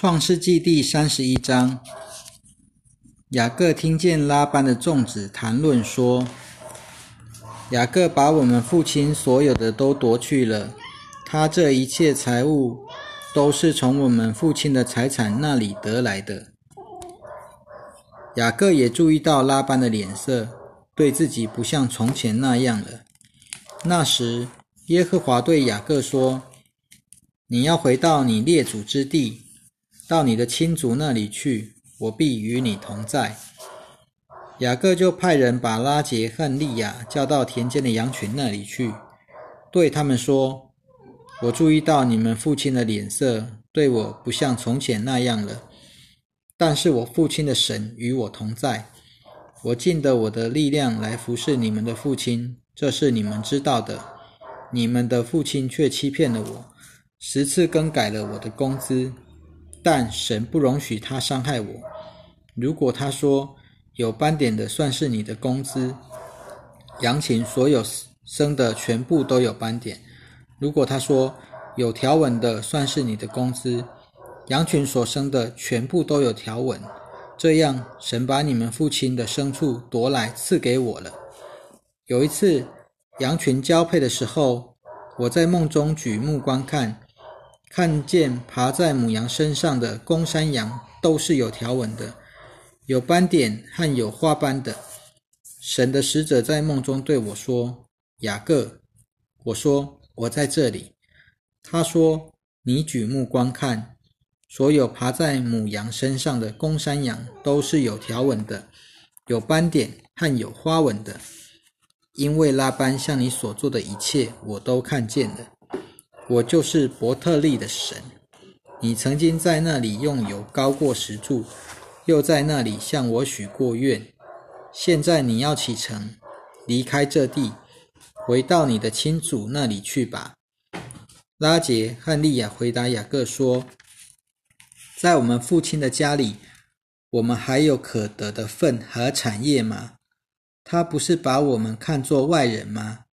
创世纪第三十一章，雅各听见拉班的众子谈论说：“雅各把我们父亲所有的都夺去了，他这一切财物都是从我们父亲的财产那里得来的。”雅各也注意到拉班的脸色，对自己不像从前那样了。那时，耶和华对雅各说：“你要回到你列祖之地。”到你的亲族那里去，我必与你同在。雅各就派人把拉杰和利亚叫到田间的羊群那里去，对他们说：“我注意到你们父亲的脸色对我不像从前那样了，但是我父亲的神与我同在，我尽得我的力量来服侍你们的父亲，这是你们知道的。你们的父亲却欺骗了我，十次更改了我的工资。”但神不容许他伤害我。如果他说有斑点的算是你的工资，羊群所有生的全部都有斑点；如果他说有条纹的算是你的工资，羊群所生的全部都有条纹。这样，神把你们父亲的牲畜夺来赐给我了。有一次，羊群交配的时候，我在梦中举目观看。看见爬在母羊身上的公山羊都是有条纹的，有斑点和有花斑的。神的使者在梦中对我说：“雅各。”我说：“我在这里。”他说：“你举目观看，所有爬在母羊身上的公山羊都是有条纹的，有斑点和有花纹的，因为拉班向你所做的一切，我都看见了。”我就是伯特利的神，你曾经在那里用油高过石柱，又在那里向我许过愿。现在你要启程，离开这地，回到你的亲祖那里去吧。拉杰和利亚回答雅各说：“在我们父亲的家里，我们还有可得的份和产业吗？他不是把我们看作外人吗？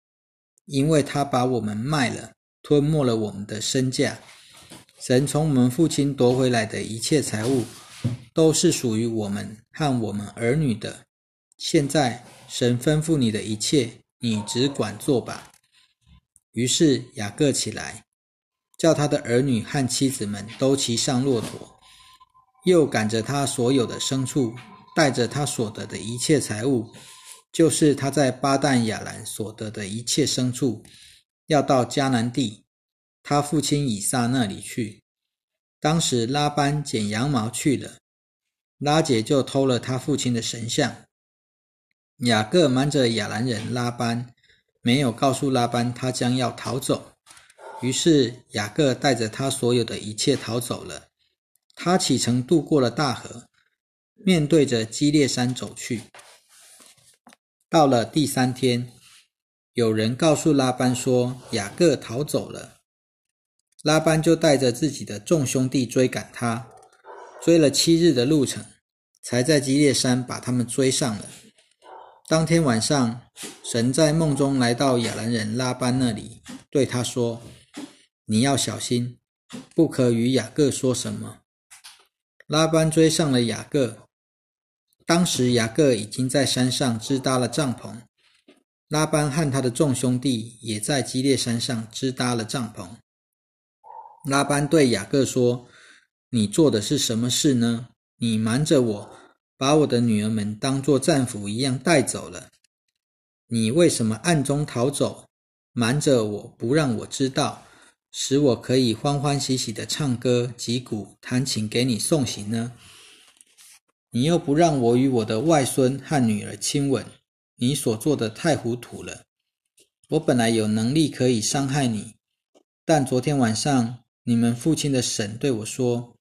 因为他把我们卖了。”吞没了我们的身价，神从我们父亲夺回来的一切财物，都是属于我们和我们儿女的。现在神吩咐你的一切，你只管做吧。于是雅各起来，叫他的儿女和妻子们都骑上骆驼，又赶着他所有的牲畜，带着他所得的一切财物，就是他在巴旦亚兰所得的一切牲畜。要到迦南地，他父亲以撒那里去。当时拉班剪羊毛去了，拉姐就偷了他父亲的神像。雅各瞒着亚兰人拉班，没有告诉拉班他将要逃走。于是雅各带着他所有的一切逃走了。他启程渡过了大河，面对着基列山走去。到了第三天。有人告诉拉班说雅各逃走了，拉班就带着自己的众兄弟追赶他，追了七日的路程，才在基列山把他们追上了。当天晚上，神在梦中来到亚兰人拉班那里，对他说：“你要小心，不可与雅各说什么。”拉班追上了雅各，当时雅各已经在山上支搭了帐篷。拉班和他的众兄弟也在基列山上支搭了帐篷。拉班对雅各说：“你做的是什么事呢？你瞒着我，把我的女儿们当作战俘一样带走了。你为什么暗中逃走，瞒着我不让我知道，使我可以欢欢喜喜的唱歌、击鼓、弹琴给你送行呢？你又不让我与我的外孙和女儿亲吻。”你所做的太糊涂了。我本来有能力可以伤害你，但昨天晚上你们父亲的神对我说：“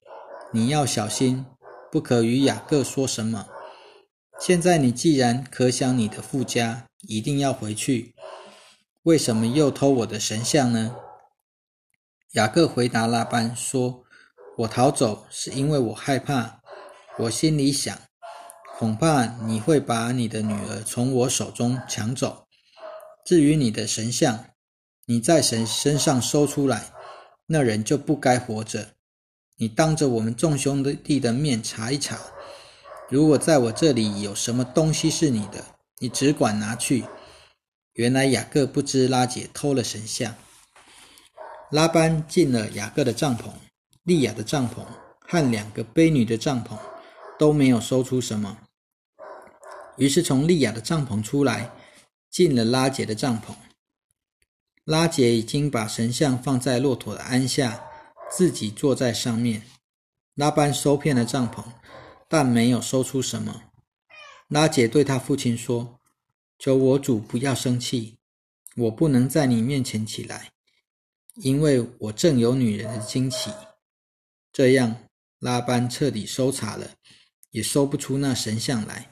你要小心，不可与雅各说什么。”现在你既然可想你的父家，一定要回去，为什么又偷我的神像呢？雅各回答拉班说：“我逃走是因为我害怕，我心里想。”恐怕你会把你的女儿从我手中抢走。至于你的神像，你在神身上收出来，那人就不该活着。你当着我们众兄弟的面查一查，如果在我这里有什么东西是你的，你只管拿去。”原来雅各不知拉姐偷了神像。拉班进了雅各的帐篷、利亚的帐篷和两个婢女的帐篷，都没有搜出什么。于是从利亚的帐篷出来，进了拉姐的帐篷。拉姐已经把神像放在骆驼的鞍下，自己坐在上面。拉班搜遍了帐篷，但没有搜出什么。拉姐对他父亲说。求我主不要生气，我不能在你面前起来，因为我正有女人的惊奇。这样，拉班彻底搜查了，也搜不出那神像来。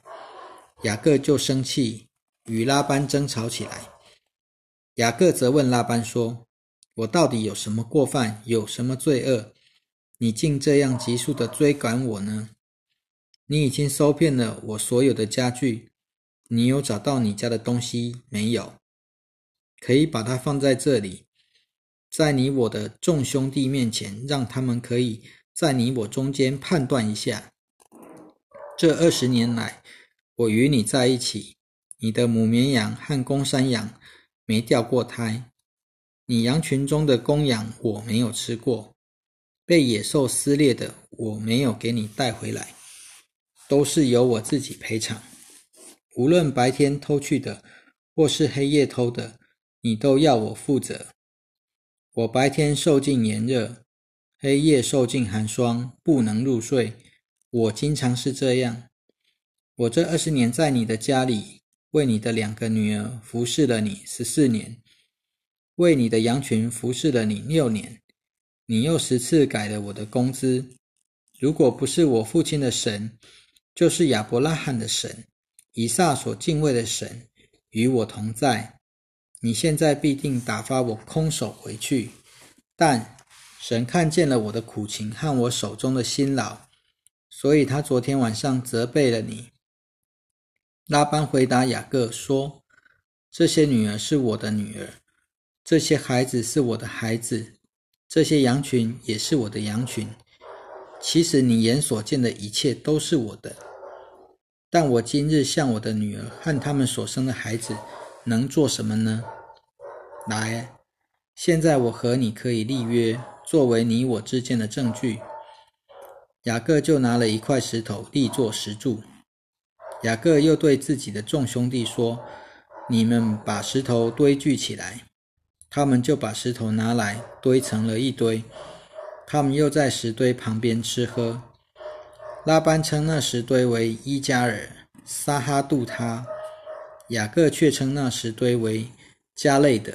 雅各就生气，与拉班争吵起来。雅各则问拉班说：“我到底有什么过犯，有什么罪恶，你竟这样急速的追赶我呢？你已经搜遍了我所有的家具。”你有找到你家的东西没有？可以把它放在这里，在你我的众兄弟面前，让他们可以在你我中间判断一下。这二十年来，我与你在一起，你的母绵羊和公山羊没掉过胎，你羊群中的公羊我没有吃过，被野兽撕裂的我没有给你带回来，都是由我自己赔偿。无论白天偷去的，或是黑夜偷的，你都要我负责。我白天受尽炎热，黑夜受尽寒霜，不能入睡。我经常是这样。我这二十年在你的家里，为你的两个女儿服侍了你十四年，为你的羊群服侍了你六年。你又十次改了我的工资。如果不是我父亲的神，就是亚伯拉罕的神。以撒所敬畏的神与我同在，你现在必定打发我空手回去。但神看见了我的苦情和我手中的辛劳，所以他昨天晚上责备了你。拉班回答雅各说：“这些女儿是我的女儿，这些孩子是我的孩子，这些羊群也是我的羊群。其实你眼所见的一切都是我的。”但我今日向我的女儿和他们所生的孩子，能做什么呢？来，现在我和你可以立约，作为你我之间的证据。雅各就拿了一块石头立作石柱。雅各又对自己的众兄弟说：“你们把石头堆聚起来。”他们就把石头拿来堆成了一堆。他们又在石堆旁边吃喝。拉班称那石堆为伊加尔撒哈杜他，雅各却称那石堆为加累德。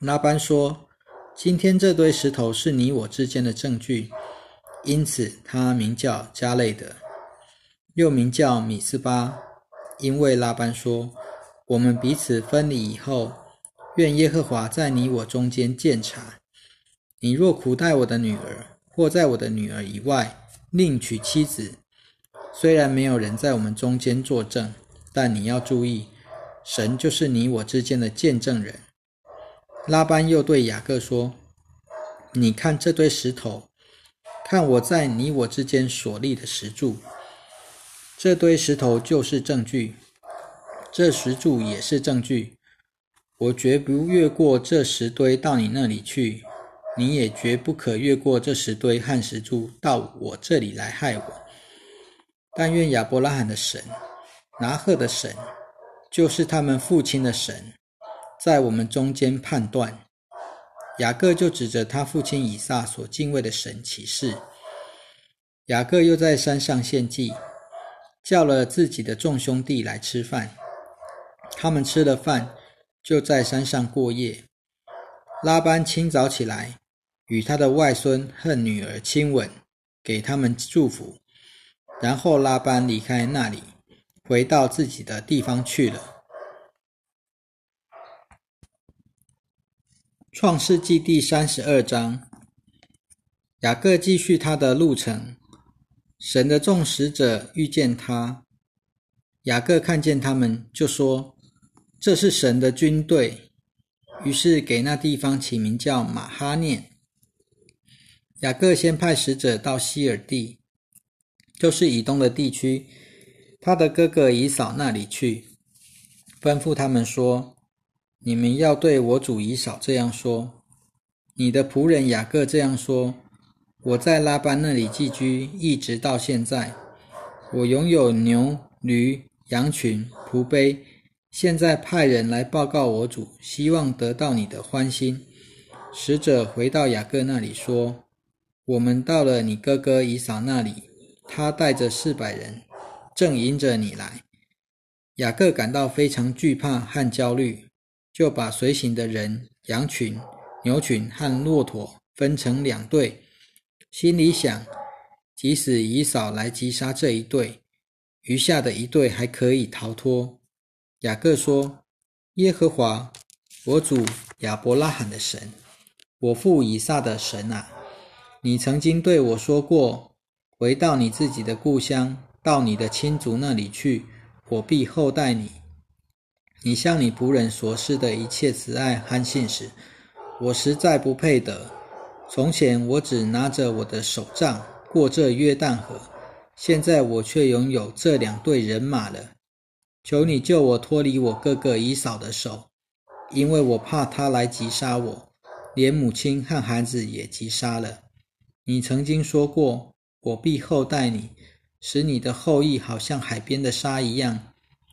拉班说：“今天这堆石头是你我之间的证据，因此他名叫加累德，又名叫米斯巴，因为拉班说：我们彼此分离以后，愿耶和华在你我中间鉴察。你若苦待我的女儿，或在我的女儿以外。”另娶妻子，虽然没有人在我们中间作证，但你要注意，神就是你我之间的见证人。拉班又对雅各说：“你看这堆石头，看我在你我之间所立的石柱，这堆石头就是证据，这石柱也是证据。我绝不越过这石堆到你那里去。”你也绝不可越过这石堆和石柱到我这里来害我。但愿亚伯拉罕的神、拿赫的神，就是他们父亲的神，在我们中间判断。雅各就指着他父亲以撒所敬畏的神起誓。雅各又在山上献祭，叫了自己的众兄弟来吃饭。他们吃了饭，就在山上过夜。拉班清早起来。与他的外孙和女儿亲吻，给他们祝福，然后拉班离开那里，回到自己的地方去了。创世纪第三十二章，雅各继续他的路程。神的众使者遇见他，雅各看见他们，就说：“这是神的军队。”于是给那地方起名叫马哈念。雅各先派使者到希尔地，就是以东的地区，他的哥哥以扫那里去，吩咐他们说：“你们要对我主以扫这样说：你的仆人雅各这样说：我在拉班那里寄居，一直到现在，我拥有牛、驴、羊群、仆卑。现在派人来报告我主，希望得到你的欢心。”使者回到雅各那里说：“我们到了你哥哥以扫那里，他带着四百人，正迎着你来。”雅各感到非常惧怕和焦虑，就把随行的人、羊群、牛群和骆驼分成两队，心里想：即使以扫来击杀这一队，余下的一队还可以逃脱。雅各说：“耶和华，我主亚伯拉罕的神。”我父以撒的神啊，你曾经对我说过：“回到你自己的故乡，到你的亲族那里去，我必厚待你。你向你仆人所示的一切慈爱和信实，我实在不配得。从前我只拿着我的手杖过这约旦河，现在我却拥有这两队人马了。求你救我脱离我哥哥以扫的手，因为我怕他来击杀我。”连母亲和孩子也击杀了。你曾经说过，我必厚待你，使你的后裔好像海边的沙一样，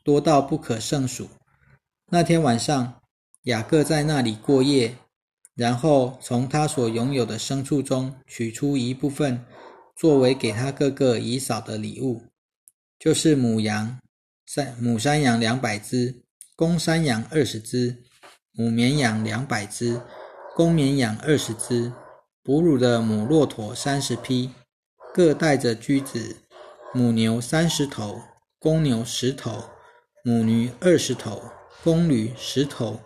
多到不可胜数。那天晚上，雅各在那里过夜，然后从他所拥有的牲畜中取出一部分，作为给他哥哥以扫的礼物，就是母羊山母山羊两百只，公山羊二十只，母绵羊两百只。公绵羊二十只，哺乳的母骆驼三十匹，各带着驹子；母牛三十头，公牛十头，母驴二十头，公驴十头。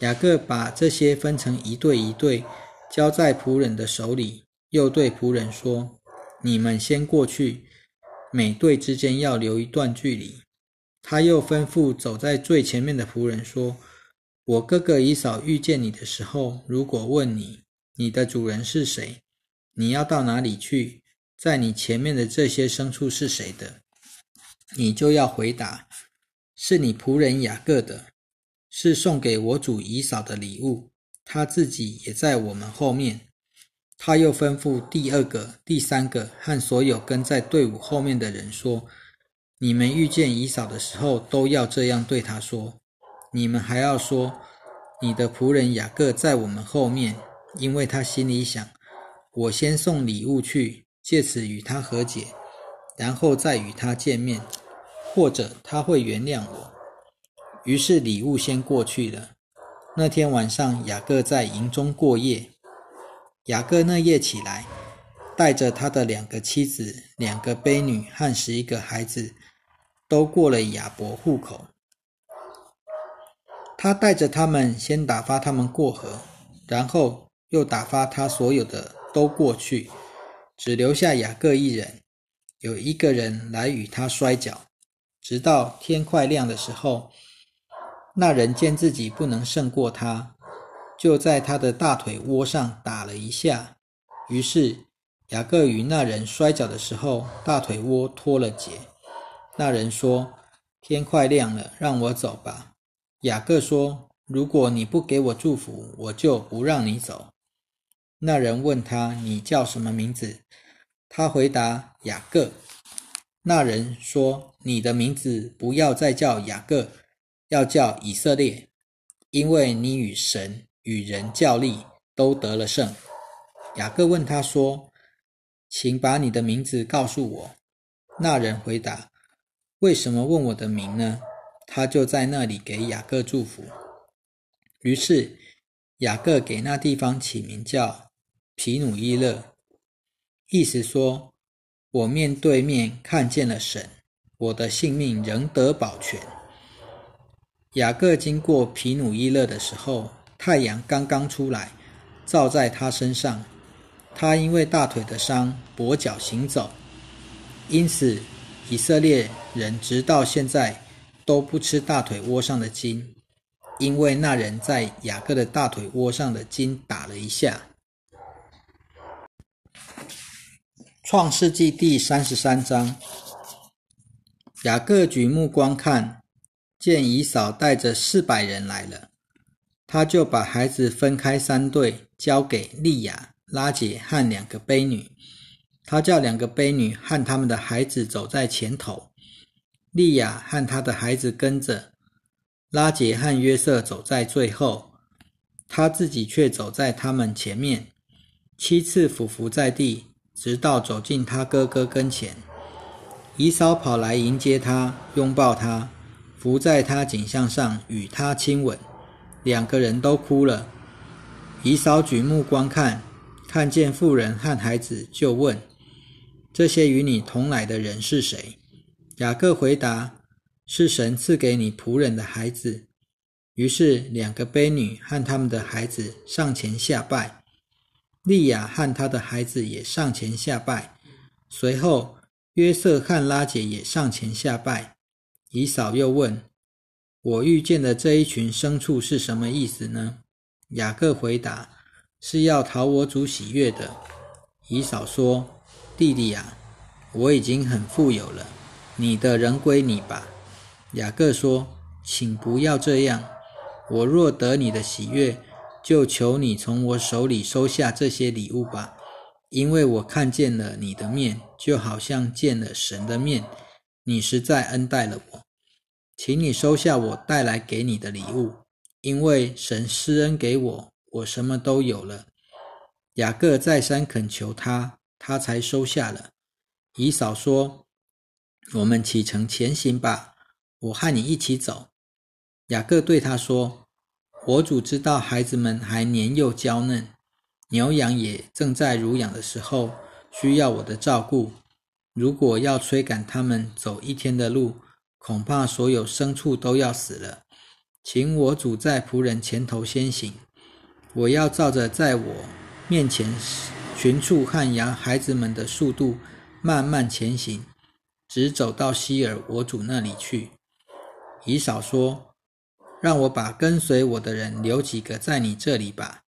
雅各把这些分成一对一对，交在仆人的手里，又对仆人说：“你们先过去，每队之间要留一段距离。”他又吩咐走在最前面的仆人说。我哥哥以扫遇见你的时候，如果问你你的主人是谁，你要到哪里去，在你前面的这些牲畜是谁的，你就要回答是你仆人雅各的，是送给我主以扫的礼物，他自己也在我们后面。他又吩咐第二个、第三个和所有跟在队伍后面的人说：你们遇见以扫的时候，都要这样对他说。你们还要说，你的仆人雅各在我们后面，因为他心里想，我先送礼物去，借此与他和解，然后再与他见面，或者他会原谅我。于是礼物先过去了。那天晚上，雅各在营中过夜。雅各那夜起来，带着他的两个妻子、两个婢女和十一个孩子，都过了雅伯户口。他带着他们先打发他们过河，然后又打发他所有的都过去，只留下雅各一人。有一个人来与他摔跤，直到天快亮的时候，那人见自己不能胜过他，就在他的大腿窝上打了一下。于是雅各与那人摔跤的时候，大腿窝脱了节。那人说：“天快亮了，让我走吧。”雅各说：“如果你不给我祝福，我就不让你走。”那人问他：“你叫什么名字？”他回答：“雅各。”那人说：“你的名字不要再叫雅各，要叫以色列，因为你与神与人较力，都得了胜。”雅各问他说：“请把你的名字告诉我。”那人回答：“为什么问我的名呢？”他就在那里给雅各祝福。于是雅各给那地方起名叫皮努伊勒，意思说：“我面对面看见了神，我的性命仍得保全。”雅各经过皮努伊勒的时候，太阳刚刚出来，照在他身上。他因为大腿的伤，跛脚行走，因此以色列人直到现在。都不吃大腿窝上的筋，因为那人在雅各的大腿窝上的筋打了一下。创世纪第三十三章，雅各举目观看，见姨嫂带着四百人来了，他就把孩子分开三队，交给莉亚、拉杰和两个婢女。他叫两个婢女和他们的孩子走在前头，莉亚和他的孩子跟着，拉杰和约瑟走在最后，他自己却走在他们前面，七次俯伏在地。直到走进他哥哥跟前，姨嫂跑来迎接他，拥抱他，伏在他颈项上与他亲吻，两个人都哭了。姨嫂举目观看，看见妇人和孩子，就问：“这些与你同来的人是谁？”雅各回答：“是神赐给你仆人的孩子。”于是两个悲女和他们的孩子上前下拜。利亚和他的孩子也上前下拜，随后约瑟和拉姐也上前下拜。以扫又问：“我遇见的这一群牲畜是什么意思呢？”雅各回答：“是要讨我主喜悦的。”以扫说：“弟弟啊，我已经很富有了，你的人归你吧。”雅各说：“请不要这样，我若得你的喜悦。”就求你从我手里收下这些礼物吧，因为我看见了你的面，就好像见了神的面。你实在恩待了我，请你收下我带来给你的礼物，因为神施恩给我，我什么都有了。雅各再三恳求他，他才收下了。以扫说：“我们启程前行吧，我和你一起走。”雅各对他说。我主知道孩子们还年幼娇嫩，牛羊也正在乳养的时候，需要我的照顾。如果要催赶他们走一天的路，恐怕所有牲畜都要死了。请我主在仆人前头先行，我要照着在我面前群畜和羊孩子们的速度慢慢前行，直走到希尔我主那里去。以扫说。让我把跟随我的人留几个在你这里吧。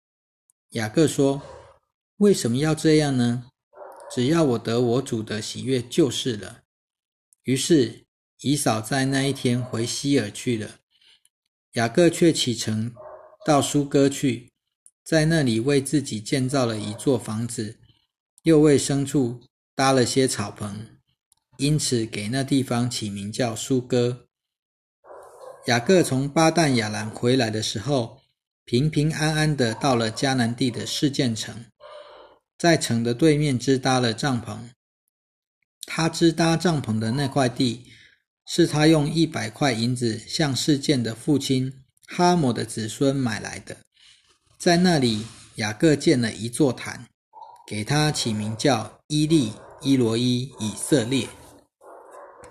雅各说：“为什么要这样呢？只要我得我主的喜悦就是了。”于是以扫在那一天回希尔去了。雅各却启程到苏哥去，在那里为自己建造了一座房子，又为牲畜搭了些草棚，因此给那地方起名叫苏哥。雅各从巴旦亚兰回来的时候，平平安安的到了迦南地的事件城，在城的对面支搭了帐篷。他支搭帐篷的那块地，是他用一百块银子向事件的父亲哈姆的子孙买来的。在那里，雅各建了一座坛，给他起名叫伊利伊罗伊以色列。